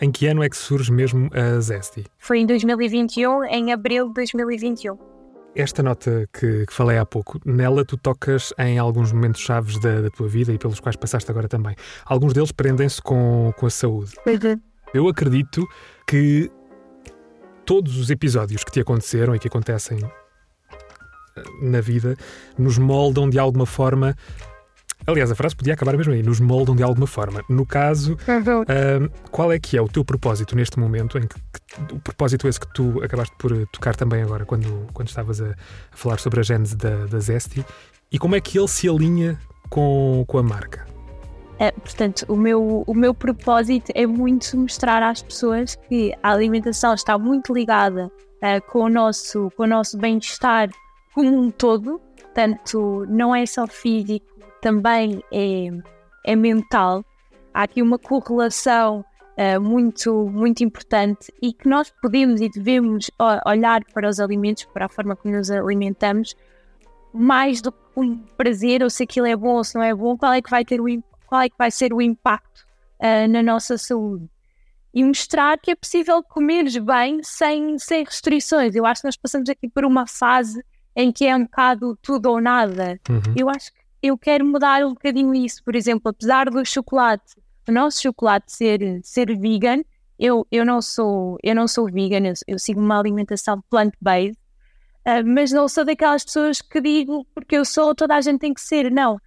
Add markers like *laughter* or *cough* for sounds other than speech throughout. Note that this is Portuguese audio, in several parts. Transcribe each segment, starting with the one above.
em que ano é que surge mesmo a Zesty? Foi em 2021, em abril de 2021. Esta nota que, que falei há pouco, nela tu tocas em alguns momentos chaves da, da, tua vida e pelos quais passaste agora também. Alguns deles prendem-se com, com a saúde. Uhum. Eu acredito que todos os episódios que te aconteceram e que acontecem eh, na vida nos moldam de alguma forma Aliás, a frase podia acabar mesmo aí, nos moldam de alguma forma. No caso, uh, qual é que é o teu propósito neste momento, em que, que, o propósito esse que tu acabaste por eh, tocar também agora, quando, quando estavas a, a falar sobre a gênese da, da Zesty, e como é que ele se alinha com, com a marca? É, portanto, o meu, o meu propósito é muito mostrar às pessoas que a alimentação está muito ligada uh, com o nosso, com o nosso bem-estar como um todo, portanto, não é só físico, também é, é mental. Há aqui uma correlação uh, muito, muito importante e que nós podemos e devemos olhar para os alimentos, para a forma como nos alimentamos, mais do que um prazer, ou se aquilo é bom ou se não é bom, qual é que vai, ter o, qual é que vai ser o impacto uh, na nossa saúde. E mostrar que é possível comer bem sem, sem restrições. Eu acho que nós passamos aqui por uma fase em que é um bocado tudo ou nada. Uhum. Eu acho que eu quero mudar um bocadinho isso. Por exemplo, apesar do chocolate, o nosso chocolate ser, ser vegan, eu, eu, não sou, eu não sou vegan, eu, eu sigo uma alimentação plant-based, uh, mas não sou daquelas pessoas que digo porque eu sou, toda a gente tem que ser. Não.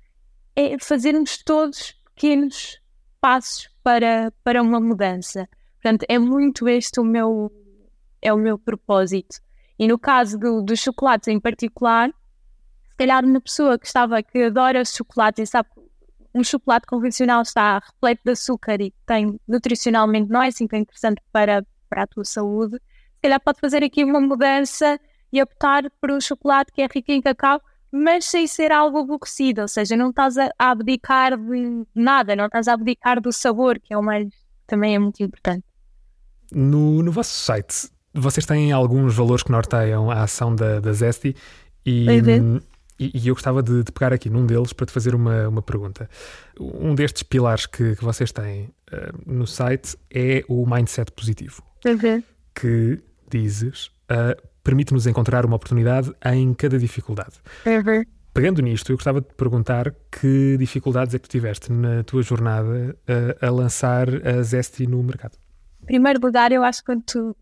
É fazermos todos pequenos passos para, para uma mudança. Portanto, é muito este o meu, é o meu propósito. E no caso do, do chocolate em particular, calhar uma pessoa que estava, que adora chocolate e sabe que um chocolate convencional está repleto de açúcar e tem nutricionalmente não é assim tão interessante para, para a tua saúde, se calhar pode fazer aqui uma mudança e optar por um chocolate que é rico em cacau, mas sem ser algo aborrecido, ou seja, não estás a abdicar de nada, não estás a abdicar do sabor, que é o mais também é muito importante. No, no vosso site, vocês têm alguns valores que norteiam a ação da, da Zesty e, e, e eu gostava de, de, pegar aqui num deles para te fazer uma, uma pergunta. Um destes pilares que, que vocês têm uh, no site é o mindset positivo. Uhum. Que dizes uh, permite-nos encontrar uma oportunidade em cada dificuldade. Uhum. Pegando nisto, eu gostava de te perguntar que dificuldades é que tu tiveste na tua jornada uh, a lançar a Zesty no mercado? Em primeiro lugar, eu acho que quando tu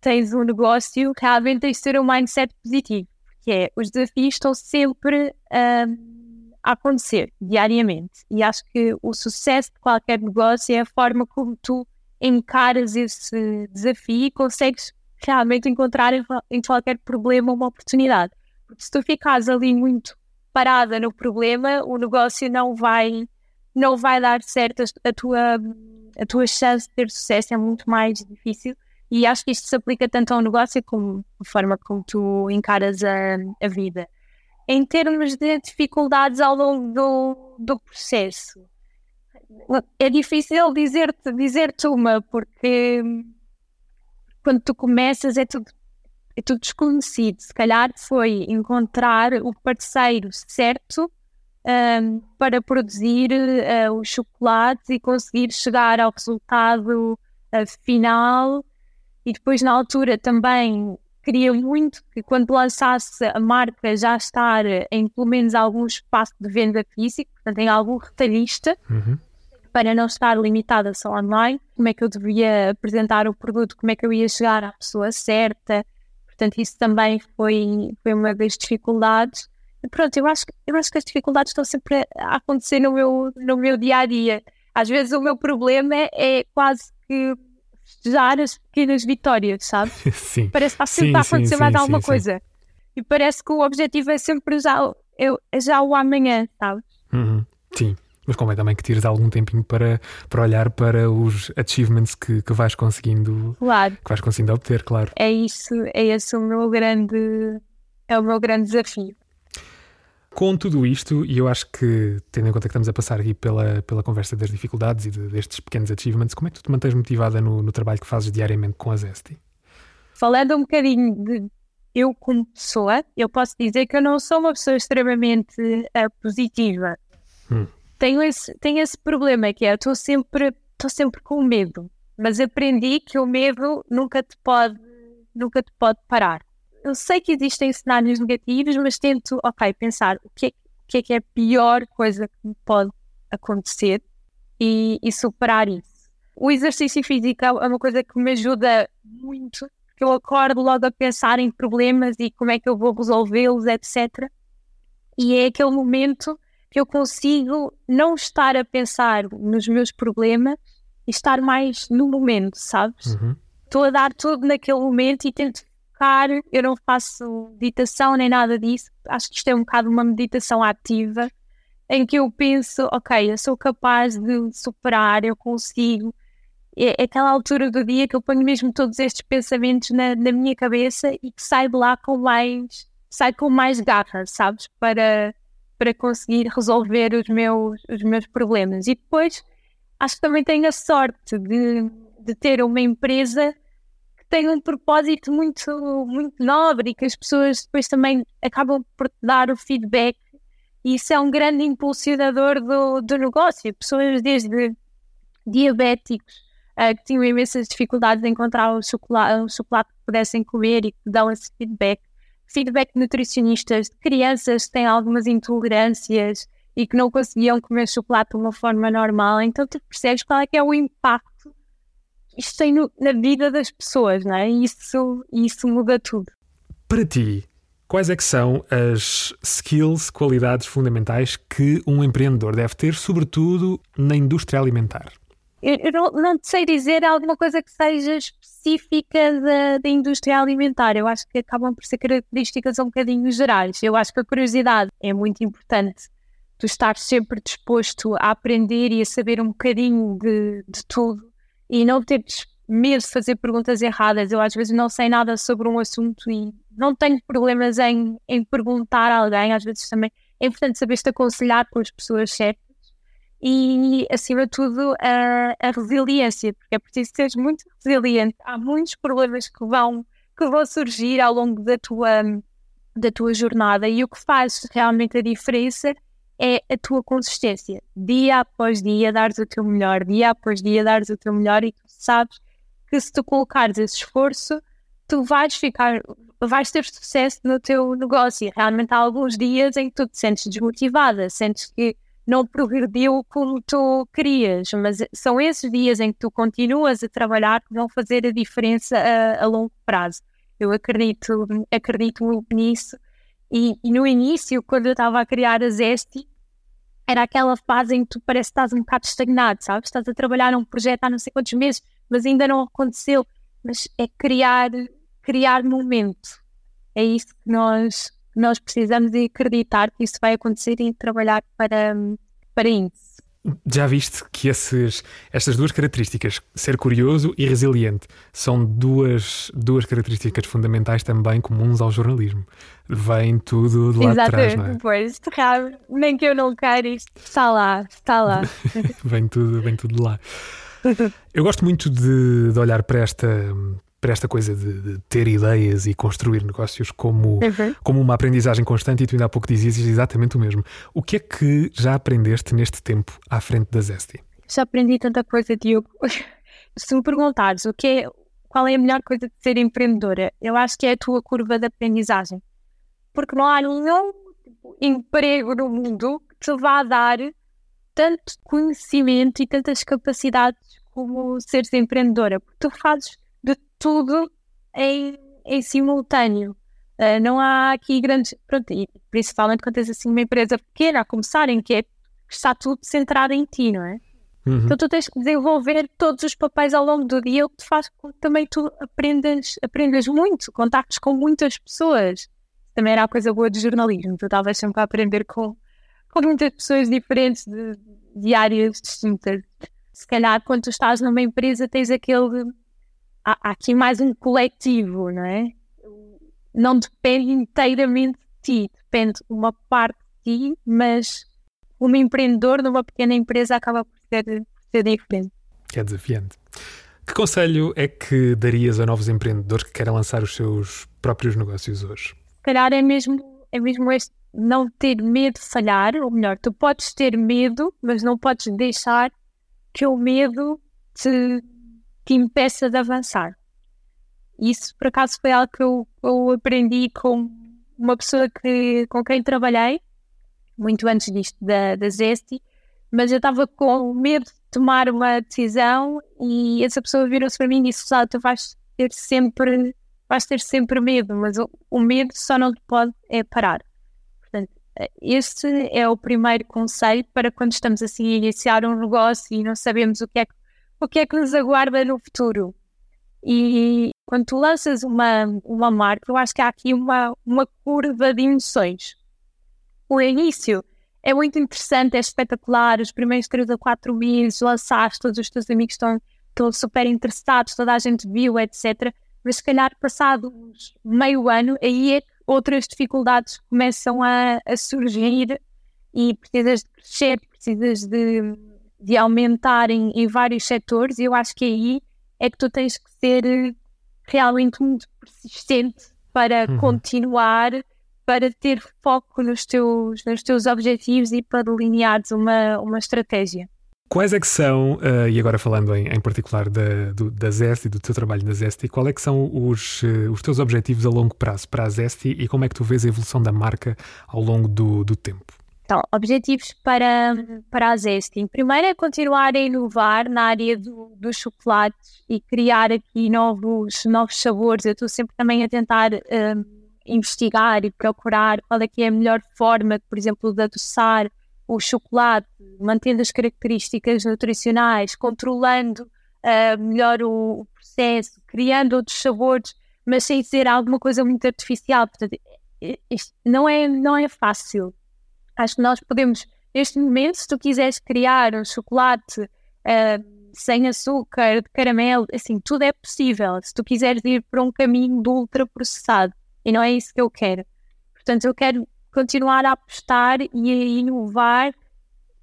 tens um negócio, realmente tens de ter um mindset positivo que é os desafios estão sempre uh, a acontecer diariamente e acho que o sucesso de qualquer negócio é a forma como tu encaras esse desafio e consegues realmente encontrar em, em qualquer problema uma oportunidade. Porque se tu ficares ali muito parada no problema, o negócio não vai não vai dar certo a tua a tua chance de ter sucesso é muito mais difícil e acho que isto se aplica tanto ao negócio como a forma como tu encaras a, a vida. Em termos de dificuldades ao longo do, do processo, é difícil dizer-te dizer uma, porque quando tu começas é tudo, é tudo desconhecido. Se calhar foi encontrar o parceiro certo um, para produzir uh, os chocolates e conseguir chegar ao resultado uh, final e depois na altura também queria muito que quando lançasse a marca já estar em pelo menos algum espaço de venda físico, portanto em algum retalhista, uhum. para não estar limitada só online, como é que eu devia apresentar o produto, como é que eu ia chegar à pessoa certa, portanto isso também foi, foi uma das dificuldades. E pronto, eu acho, eu acho que as dificuldades estão sempre a acontecer no meu, no meu dia a dia. Às vezes o meu problema é, é quase que festejar as pequenas vitórias, sabe? *laughs* Sim. Parece que está sempre sim, a acontecer sim, mais sim, alguma coisa. E parece que o objetivo é sempre já, é, já o amanhã, sabe? Uhum. Sim. Mas convém também que tires algum tempinho para, para olhar para os achievements que, que vais conseguindo claro. que vais conseguindo obter, claro. É isso, é esse o meu grande é o meu grande desafio. Com tudo isto, e eu acho que, tendo em conta que estamos a passar aqui pela, pela conversa das dificuldades e de, destes pequenos achievements, como é que tu te mantens motivada no, no trabalho que fazes diariamente com a Zesty? Falando um bocadinho de eu como pessoa, eu posso dizer que eu não sou uma pessoa extremamente uh, positiva. Hum. Tenho, esse, tenho esse problema que é, estou sempre, sempre com medo. mas aprendi que o medo nunca te pode, nunca te pode parar. Eu sei que existem cenários negativos, mas tento, ok, pensar o que é, o que, é, que é a pior coisa que me pode acontecer e, e superar isso. O exercício físico é uma coisa que me ajuda muito, porque eu acordo logo a pensar em problemas e como é que eu vou resolvê-los, etc. E é aquele momento que eu consigo não estar a pensar nos meus problemas e estar mais no momento, sabes? Uhum. Estou a dar tudo naquele momento e tento Eu não faço meditação nem nada disso. Acho que isto é um bocado uma meditação ativa em que eu penso, ok, eu sou capaz de superar, eu consigo. É, é aquela altura do dia que eu ponho mesmo todos estes pensamentos na, na minha cabeça e que saio de lá com mais, sai com mais garra, sabes? Para para conseguir resolver os meus, os meus problemas. E depois acho que também tenho a sorte de, de ter uma empresa que tem um propósito muito, muito nobre e que as pessoas depois também acabam por dar o feedback. E isso é um grande impulsionador do, do negócio. Pessoas desde diabéticos uh, que tinham imensas dificuldades em encontrar o chocolate, o chocolate que pudessem comer e que dão esse feedback feedback de nutricionistas de crianças que têm algumas intolerâncias e que não conseguiam comer chocolate de uma forma normal. Então tu percebes qual é que é o impacto isto tem no, na vida das pessoas, não é? E isso, isso muda tudo. Para ti, quais é que são as skills, qualidades fundamentais que um empreendedor deve ter, sobretudo na indústria alimentar? Eu, eu não, não sei dizer alguma coisa que seja específica da, da indústria alimentar. Eu acho que acabam por ser características um bocadinho gerais. Eu acho que a curiosidade é muito importante. Tu estar sempre disposto a aprender e a saber um bocadinho de, de tudo e não teres medo de fazer perguntas erradas. Eu às vezes não sei nada sobre um assunto e não tenho problemas em, em perguntar a alguém. Às vezes também é importante saber-te aconselhar com as pessoas certas e, acima de tudo, a, a resiliência, porque é preciso seres muito resiliente. Há muitos problemas que vão, que vão surgir ao longo da tua, da tua jornada e o que faz realmente a diferença é a tua consistência. Dia após dia, dares o teu melhor, dia após dia, dares o teu melhor e tu sabes que se tu colocares esse esforço, tu vais ficar, vais ter sucesso no teu negócio. Realmente há alguns dias em que tu te sentes desmotivada, sentes que não progrediu como tu querias, mas são esses dias em que tu continuas a trabalhar que vão fazer a diferença a, a longo prazo. Eu acredito, acredito muito nisso. E, e no início, quando eu estava a criar a Zesti, era aquela fase em que tu parece que estás um bocado estagnado, sabes? Estás a trabalhar num projeto há não sei quantos meses, mas ainda não aconteceu. Mas é criar, criar momento. É isso que nós, nós precisamos de acreditar que isso vai acontecer e trabalhar para, para isso. Já viste que esses, estas duas características, ser curioso e resiliente, são duas, duas características fundamentais também comuns ao jornalismo. Vem tudo de lá Exatamente, de trás, não é? Pois, nem que eu não queira, isto está lá, está lá. *laughs* vem, tudo, vem tudo de lá. Eu gosto muito de, de olhar para esta, para esta coisa de, de, ter ideias e construir negócios como, uhum. como uma aprendizagem constante, e tu ainda há pouco dizias exatamente o mesmo. O que é que já aprendeste neste tempo à frente da Zesti? Já aprendi tanta coisa, Diogo. *laughs* Se me perguntares o que é, qual é a melhor coisa de ser empreendedora, eu acho que é a tua curva de aprendizagem. Porque não há nenhum emprego no mundo que te vá dar tanto conhecimento e tantas capacidades como seres empreendedora. Porque tu fazes tudo em, em simultâneo. Uh, não há aqui grandes. Pronto, e principalmente quando tens assim uma empresa pequena a começar, em que é, está tudo centrado em ti, não é? Uhum. Então tu tens que desenvolver todos os papéis ao longo do dia, o que te faz com que também tu aprendas, aprendas muito, contactos com muitas pessoas. Também era a coisa boa de jornalismo, tu estavas sempre a aprender com, com muitas pessoas diferentes de, de áreas distintas. Se calhar quando tu estás numa empresa tens aquele há, há aqui mais um coletivo, não é? Não depende inteiramente de ti, depende uma parte de ti, mas como empreendedor numa pequena empresa acaba por ser, por ser diferente. Que é desafiante. Que conselho é que darias a novos empreendedores que querem lançar os seus próprios negócios hoje? Se calhar é mesmo, é mesmo este não ter medo de falhar, ou melhor, tu podes ter medo, mas não podes deixar que o medo te te impeça de avançar. Isso, por acaso, foi algo que eu, eu aprendi com uma pessoa que, com quem trabalhei, muito antes disto da, da Zesti, mas eu estava com medo de tomar uma decisão e essa pessoa virou-se para mim e disse: tu vais ter sempre, vais ter sempre medo, mas o, o medo só não te pode é parar. Portanto, este é o primeiro conselho para quando estamos assim a iniciar um negócio e não sabemos o que é que, o que, é que nos aguarda no futuro. E quando tu lanças uma, uma marca, eu acho que há aqui uma, uma curva de emoções. O início é muito interessante, é espetacular. Os primeiros 3 a 4 meses lançaste, todos os teus amigos estão, estão super interessados, toda a gente viu, etc. Mas se calhar, passado meio ano, aí é que outras dificuldades começam a, a surgir e precisas de crescer, precisas de, de aumentar em, em vários setores. E eu acho que aí é que tu tens que ser eh, realmente muito persistente para uhum. continuar, para ter foco nos teus, nos teus objetivos e para delineares uma, uma estratégia. Quais é que são, uh, e agora falando em, em particular da, do, da Zesti, do teu trabalho na Zesti, qual é que são os, uh, os teus objetivos a longo prazo para a Zesti e como é que tu vês a evolução da marca ao longo do, do tempo? Então, objetivos para, para a Zesting. Primeiro é continuar a inovar na área do, dos chocolates e criar aqui novos, novos sabores. Eu estou sempre também a tentar um, investigar e procurar qual é que é a melhor forma, por exemplo, de adoçar o chocolate, mantendo as características nutricionais, controlando uh, melhor o, o, processo, criando outros sabores, mas sem ser alguma coisa muito artificial. Portanto, isto não é, não é fácil Acho que nós podemos, neste momento, se tu quiseres criar um chocolate uh, sem açúcar, de caramelo, assim, tudo é possível. Se tu quiseres ir para um caminho do ultraprocessado, e não é isso que eu quero. Portanto, eu quero continuar a apostar e a inovar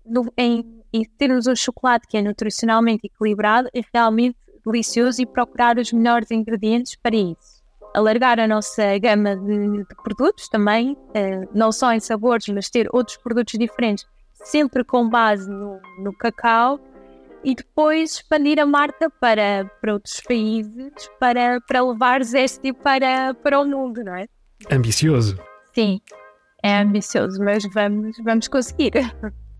no, em, em termos um chocolate que é nutricionalmente equilibrado e realmente delicioso e procurar os melhores ingredientes para isso alargar a nossa gama de, de produtos também, uh, não só em sabores, mas ter outros produtos diferentes, sempre com base no, no cacau, e depois expandir a marca para, para outros países, para, para levar Zesti para, para o mundo, não é? Ambicioso. Sim, é ambicioso, mas vamos, vamos conseguir. *laughs*